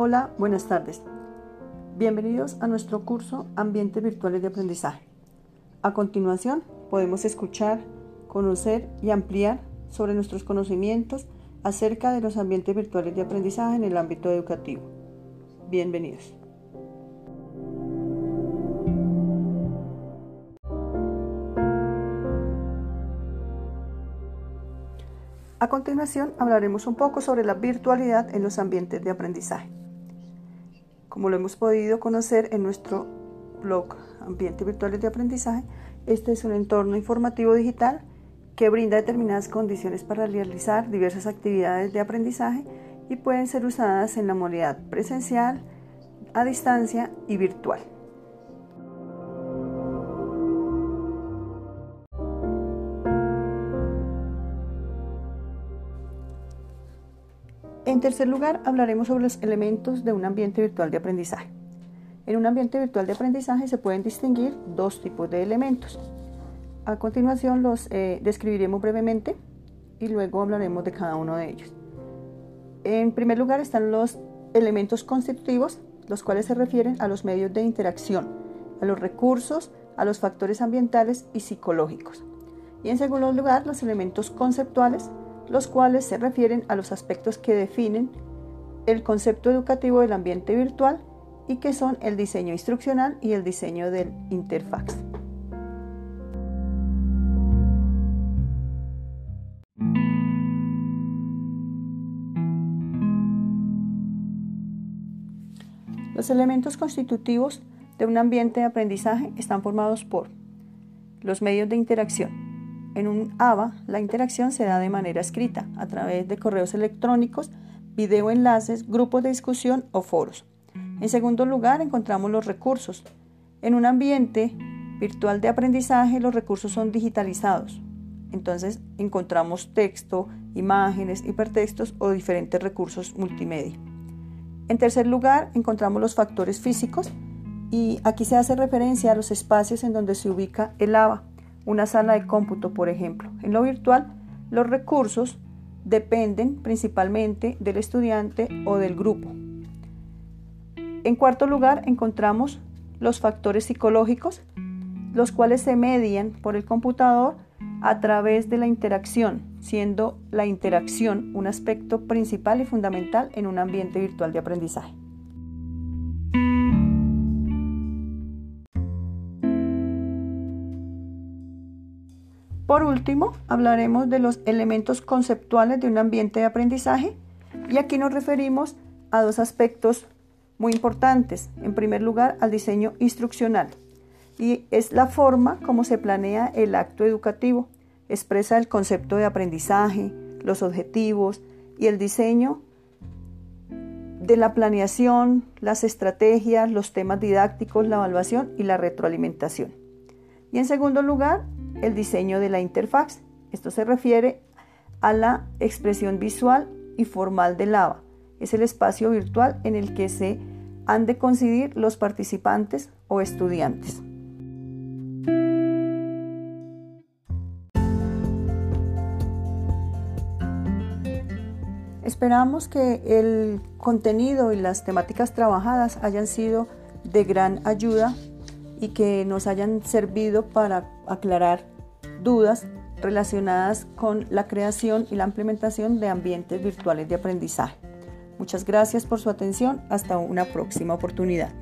Hola, buenas tardes. Bienvenidos a nuestro curso Ambientes Virtuales de Aprendizaje. A continuación, podemos escuchar, conocer y ampliar sobre nuestros conocimientos acerca de los ambientes virtuales de aprendizaje en el ámbito educativo. Bienvenidos. A continuación hablaremos un poco sobre la virtualidad en los ambientes de aprendizaje. Como lo hemos podido conocer en nuestro blog Ambientes Virtuales de Aprendizaje, este es un entorno informativo digital que brinda determinadas condiciones para realizar diversas actividades de aprendizaje y pueden ser usadas en la modalidad presencial, a distancia y virtual. En tercer lugar, hablaremos sobre los elementos de un ambiente virtual de aprendizaje. En un ambiente virtual de aprendizaje se pueden distinguir dos tipos de elementos. A continuación los eh, describiremos brevemente y luego hablaremos de cada uno de ellos. En primer lugar están los elementos constitutivos, los cuales se refieren a los medios de interacción, a los recursos, a los factores ambientales y psicológicos. Y en segundo lugar, los elementos conceptuales, los cuales se refieren a los aspectos que definen el concepto educativo del ambiente virtual y que son el diseño instruccional y el diseño del interfaz. Los elementos constitutivos de un ambiente de aprendizaje están formados por los medios de interacción, en un ABA, la interacción se da de manera escrita, a través de correos electrónicos, videoenlaces, grupos de discusión o foros. En segundo lugar, encontramos los recursos. En un ambiente virtual de aprendizaje, los recursos son digitalizados. Entonces, encontramos texto, imágenes, hipertextos o diferentes recursos multimedia. En tercer lugar, encontramos los factores físicos y aquí se hace referencia a los espacios en donde se ubica el ABA una sala de cómputo, por ejemplo. En lo virtual, los recursos dependen principalmente del estudiante o del grupo. En cuarto lugar, encontramos los factores psicológicos, los cuales se median por el computador a través de la interacción, siendo la interacción un aspecto principal y fundamental en un ambiente virtual de aprendizaje. Por último, hablaremos de los elementos conceptuales de un ambiente de aprendizaje y aquí nos referimos a dos aspectos muy importantes. En primer lugar, al diseño instruccional y es la forma como se planea el acto educativo. Expresa el concepto de aprendizaje, los objetivos y el diseño de la planeación, las estrategias, los temas didácticos, la evaluación y la retroalimentación. Y en segundo lugar, el diseño de la interfaz. Esto se refiere a la expresión visual y formal del ABA. Es el espacio virtual en el que se han de coincidir los participantes o estudiantes. Esperamos que el contenido y las temáticas trabajadas hayan sido de gran ayuda y que nos hayan servido para aclarar dudas relacionadas con la creación y la implementación de ambientes virtuales de aprendizaje. Muchas gracias por su atención. Hasta una próxima oportunidad.